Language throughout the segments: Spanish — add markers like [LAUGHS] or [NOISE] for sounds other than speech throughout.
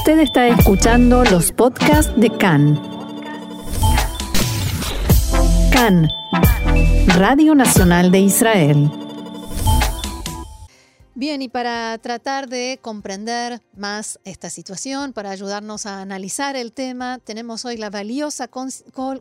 Usted está escuchando los podcasts de CAN. CAN, Radio Nacional de Israel. Bien, y para tratar de comprender más esta situación, para ayudarnos a analizar el tema, tenemos hoy la valiosa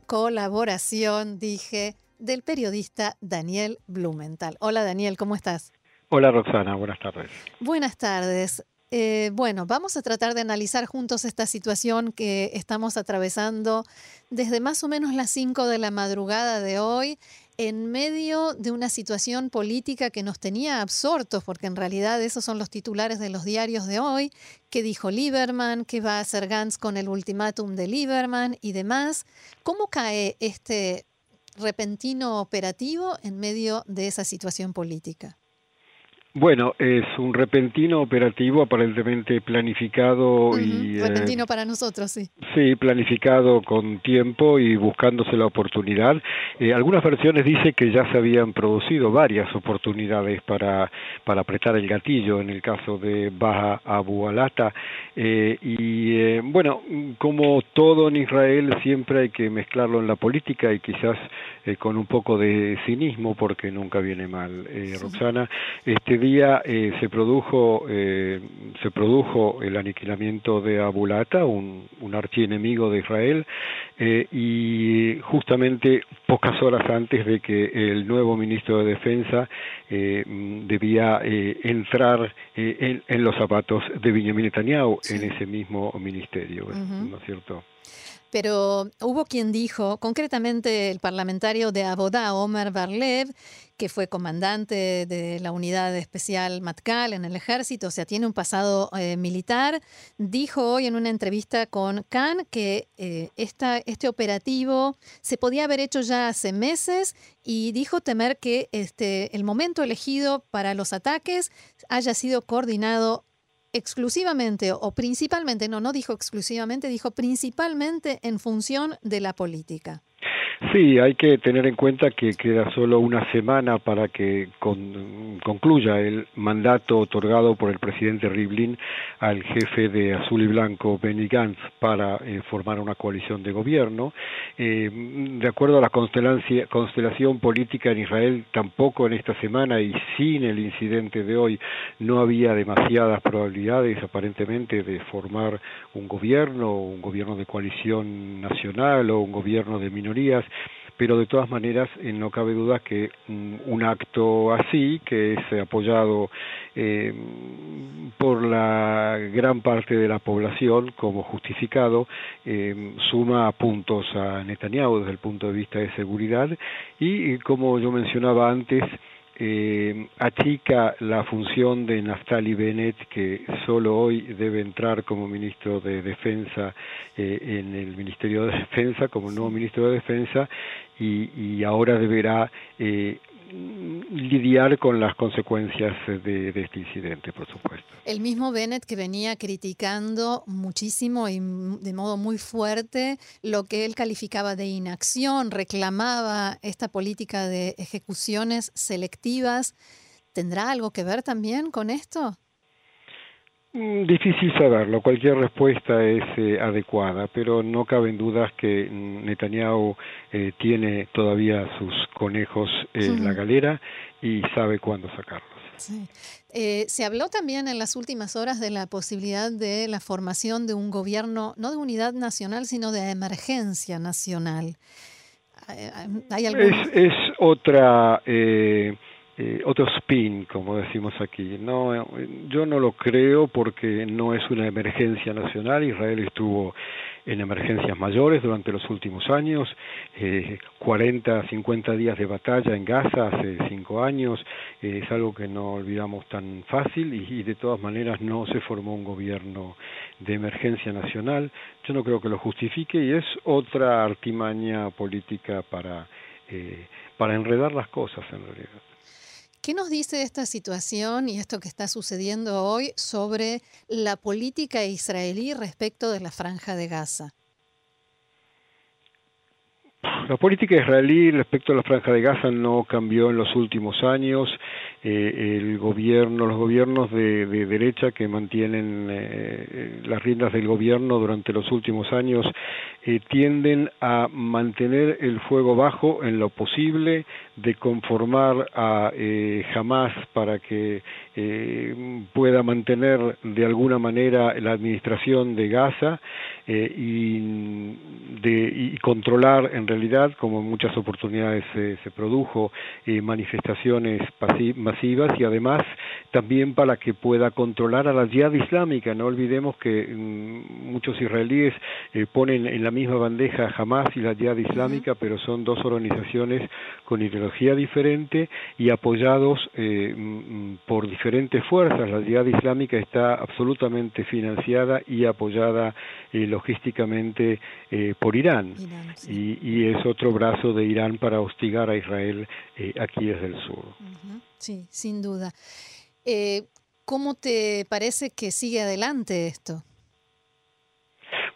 colaboración, dije, del periodista Daniel Blumenthal. Hola Daniel, ¿cómo estás? Hola Roxana, buenas tardes. Buenas tardes. Eh, bueno, vamos a tratar de analizar juntos esta situación que estamos atravesando desde más o menos las 5 de la madrugada de hoy, en medio de una situación política que nos tenía absortos, porque en realidad esos son los titulares de los diarios de hoy, que dijo Lieberman, que va a hacer Gantz con el ultimátum de Lieberman y demás. ¿Cómo cae este repentino operativo en medio de esa situación política? Bueno, es un repentino operativo aparentemente planificado y... Repentino para nosotros, sí. Sí, planificado con tiempo y buscándose la oportunidad. Eh, algunas versiones dicen que ya se habían producido varias oportunidades para, para apretar el gatillo en el caso de Baja Abu Alata. Eh, y eh, bueno, como todo en Israel siempre hay que mezclarlo en la política y quizás con un poco de cinismo porque nunca viene mal, Roxana. Este día eh, se produjo eh, se produjo el aniquilamiento de Abulata, un, un archienemigo de Israel, eh, y justamente pocas horas antes de que el nuevo ministro de Defensa debía entrar en, en, los zapatos de Benjamin Netanyahu en ese mismo ministerio, ¿no es cierto? Pero hubo quien dijo, concretamente el parlamentario de Abodá, Omer Barlev, que fue comandante de la unidad especial Matkal en el ejército, o sea, tiene un pasado eh, militar, dijo hoy en una entrevista con Khan que eh, este operativo se podía haber hecho ya hace meses y dijo temer que este, el momento elegido para los ataques haya sido coordinado exclusivamente o principalmente, no, no dijo exclusivamente, dijo principalmente en función de la política. Sí, hay que tener en cuenta que queda solo una semana para que concluya el mandato otorgado por el presidente Rivlin al jefe de Azul y Blanco, Benny Gantz, para eh, formar una coalición de gobierno. Eh, de acuerdo a la constelación política en Israel, tampoco en esta semana y sin el incidente de hoy no había demasiadas probabilidades aparentemente de formar un gobierno, un gobierno de coalición nacional o un gobierno de minorías pero de todas maneras eh, no cabe duda que mm, un acto así, que es apoyado eh, por la gran parte de la población como justificado, eh, suma puntos a Netanyahu desde el punto de vista de seguridad. Y, como yo mencionaba antes, eh, achica la función de Naftali Bennett, que solo hoy debe entrar como ministro de Defensa eh, en el Ministerio de Defensa, como nuevo ministro de Defensa, y, y ahora deberá eh, lidiar con las consecuencias de, este incidente, por supuesto. El mismo Bennett que venía criticando muchísimo y de modo muy fuerte lo que él calificaba de inacción, reclamaba esta política de ejecuciones selectivas. ¿Tendrá algo que ver también con esto? Mm, difícil saberlo, cualquier respuesta es eh, adecuada, pero no caben dudas que Netanyahu eh, tiene todavía sus conejos en la galera y sabe cuándo sacarlos. Eh, se habló también en las últimas horas de la posibilidad de la formación de un gobierno, no de unidad nacional, sino de emergencia nacional. ¿Hay es, es, otra eh, otro spin, como decimos aquí. No, yo no lo creo porque no es una emergencia nacional. Israel estuvo en emergencias mayores durante los últimos años, eh, 40, 50 días de batalla en Gaza hace cinco años, eh, es algo que no olvidamos tan fácil y, de todas maneras no se formó un gobierno de emergencia nacional. Yo no creo que lo justifique y es otra artimaña política para, eh, para enredar las cosas en realidad. ¿Qué nos dice esta situación y esto que está sucediendo hoy sobre la política israelí respecto de la franja de Gaza? La política israelí respecto a la franja de Gaza no cambió en los últimos años. Eh, el gobierno, los gobiernos de, derecha que mantienen eh, las riendas del gobierno durante los últimos años eh, tienden a mantener el fuego bajo en lo posible, de conformar a Hamas para que pueda mantener de alguna manera la administración de Gaza y, de, y controlar en realidad, como en muchas oportunidades se produjo, manifestaciones pasivas masivas y además también para que pueda controlar a la yihad islámica. No olvidemos que mm, muchos israelíes eh, ponen en la misma bandeja Hamas y la yihad islámica, pero son dos organizaciones con ideología diferente y apoyados eh, mm, por diferentes fuerzas. La yihad islámica está absolutamente financiada y apoyada eh, logísticamente por Irán, y, y, es otro brazo de Irán para hostigar a Israel aquí desde el sur. Sí, sin duda. Eh, ¿Cómo te parece que sigue adelante esto?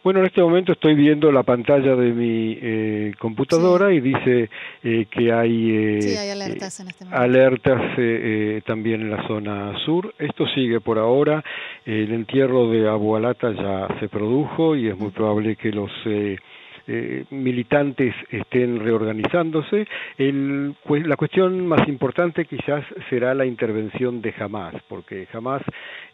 Bueno, en este momento estoy viendo la pantalla de mi eh, computadora y dice eh, que hay, sí, hay alertas, en este alertas también en la zona sur. Esto sigue por ahora. El entierro de Abu Alata ya se produjo y es muy probable que los eh, militantes estén reorganizándose. La cuestión más importante quizás será la intervención de Hamas, porque Hamas,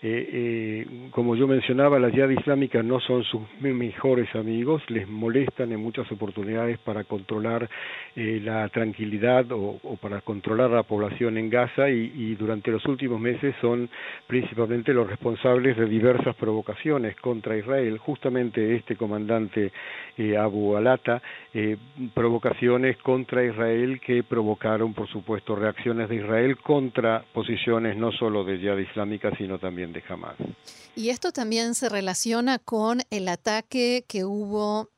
eh, eh, como yo mencionaba, la Yihad Islámica no son sus mejores amigos, les molestan en muchas oportunidades para controlar la tranquilidad o, para controlar la población en Gaza y, durante los últimos meses son principalmente los responsables de diversas provocaciones contra Israel. Justamente este comandante Abu Alata, eh, provocaciones contra Israel que provocaron, por supuesto, reacciones de Israel contra posiciones no solo de Yad Islámica, sino también de Hamas. Y esto también se relaciona con el ataque que hubo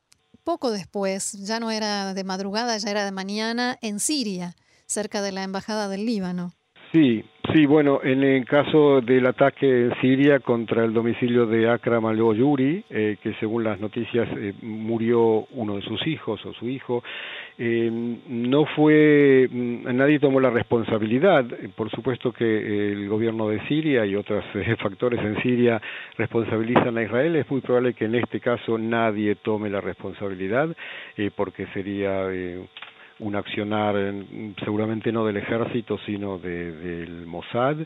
poco después, ya no era de madrugada, ya era de mañana, en Siria, cerca de la Embajada del Líbano. Sí, sí, bueno, en el caso del ataque en Siria contra el domicilio de Akram al-Yuri, eh, que según las noticias eh, murió uno de sus hijos o su hijo, eh, no fue, mm, nadie tomó la responsabilidad. Por supuesto que el gobierno de Siria y otros [LAUGHS] factores en Siria responsabilizan a Israel. Es muy probable que en este caso nadie tome la responsabilidad, porque sería un accionar seguramente no del ejército sino de, del Mossad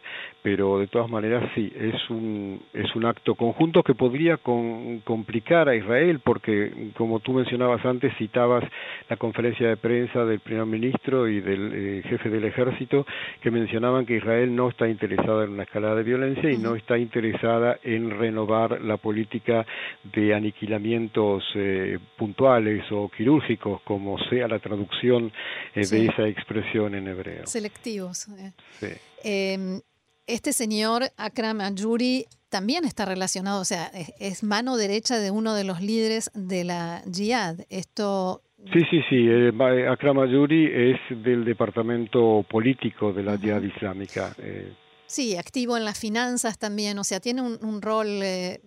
pero de todas maneras sí es un es un acto conjunto que podría complicar a Israel porque como tú mencionabas antes citabas la conferencia de prensa del primer ministro y del eh, jefe del ejército que mencionaban que Israel no está interesada en una escalada de violencia y no está interesada en renovar la política de aniquilamientos eh, puntuales o quirúrgicos como sea la traducción eh, de esa expresión en hebreo. Selectivos. Eh. Em, este señor Akram Ayuri también está relacionado, o sea, es, mano derecha de uno de los líderes de la Jihad. Esto Sí, sí, sí. Eh, Akram Ayuri es del departamento político de la Jihad Islámica. Sí, activo en las finanzas también, o sea, tiene un, rol eh,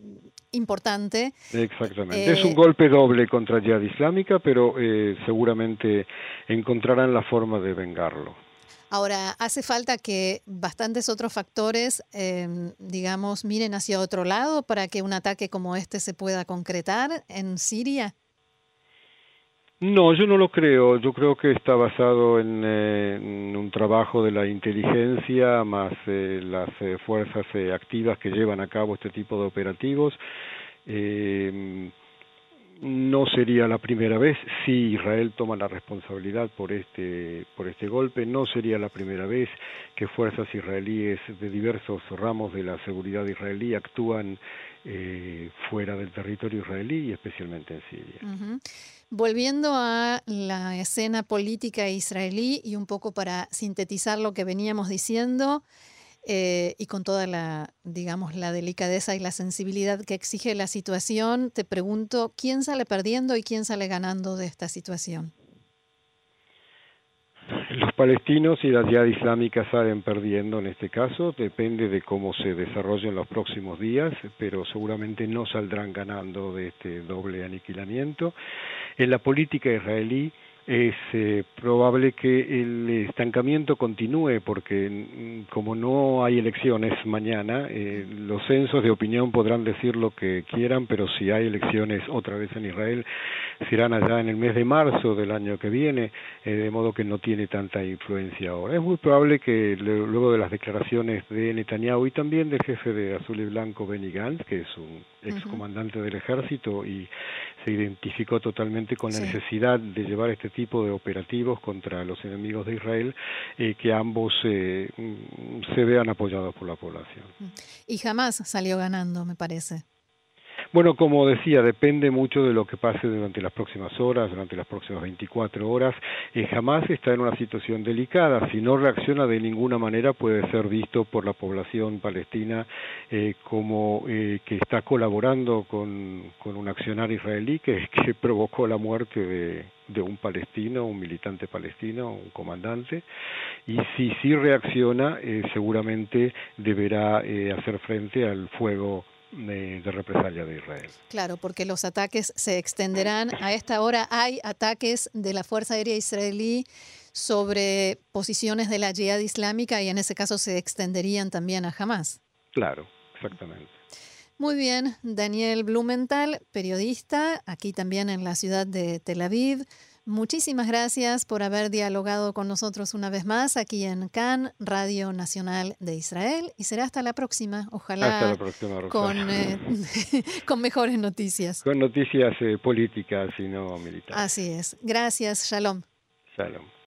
importante. Exactamente. es un eh, golpe doble contra Jihad Islámica, pero eh, seguramente encontrarán la forma de vengarlo. Ahora, hace falta que bastantes otros factores, em, digamos, miren hacia otro lado para que un ataque como este se pueda concretar en Siria. No, yo no lo creo. Yo creo que está basado en, eh, un trabajo de la inteligencia más eh, las eh, fuerzas activas que llevan a cabo este tipo de operativos. no sería la primera vez si Israel toma la responsabilidad por este por este golpe. No sería la primera vez que fuerzas israelíes de diversos ramos de la seguridad israelí actúan fuera del territorio israelí y especialmente en Siria. Volviendo a la escena política israelí y un poco para sintetizar lo que veníamos diciendo eh, y con toda la, digamos, la delicadeza y la sensibilidad que exige la situación, te pregunto, ¿quién sale perdiendo y quién sale ganando de esta situación? Los palestinos y la Jihad Islámica salen perdiendo en este caso, depende de cómo se desarrollen los próximos días, pero seguramente no saldrán ganando de este doble aniquilamiento. En la política israelí es eh, probable que el estancamiento continúe porque mm, como no hay elecciones mañana, eh, los censos de opinión podrán decir lo que quieran, pero si hay elecciones otra vez en Israel, serán allá en el mes de marzo del año que viene, eh, de modo que no tiene tanta influencia ahora. Es muy probable que luego de las declaraciones de Netanyahu y también del jefe de Azul y Blanco, Benny Gantz, que es un excomandante del ejército y se identificó totalmente con la necesidad de llevar este tipo de operativos contra los enemigos de Israel, eh, que ambos eh, mm, se vean apoyados por la población. Y jamás salió ganando, me parece. Bueno, como decía, depende mucho de lo que pase durante las próximas horas, durante las próximas 24 horas. Eh, jamás está en una situación delicada. Si no reacciona de ninguna manera, puede ser visto por la población palestina eh, como eh, que está colaborando con, un accionar israelí [LAUGHS] que, provocó la muerte de, de un palestino, un militante palestino, un comandante, y si sí reacciona, eh, seguramente deberá eh, hacer frente al fuego de, represalia de Israel. Claro, porque los ataques se extenderán. A esta hora hay ataques de la Fuerza Aérea Israelí sobre posiciones de la Jihad Islámica y en ese caso se extenderían también a Hamas. Claro, exactamente. Muy bien, Daniel Blumenthal, periodista, aquí también en la ciudad de Tel Aviv. Muchísimas gracias por haber dialogado con nosotros una vez más aquí en CAN, Radio Nacional de Israel. Y será hasta la próxima, ojalá con, eh, [LAUGHS] con mejores noticias. Con noticias eh, políticas y no militares. Así es. Gracias. Shalom. Shalom.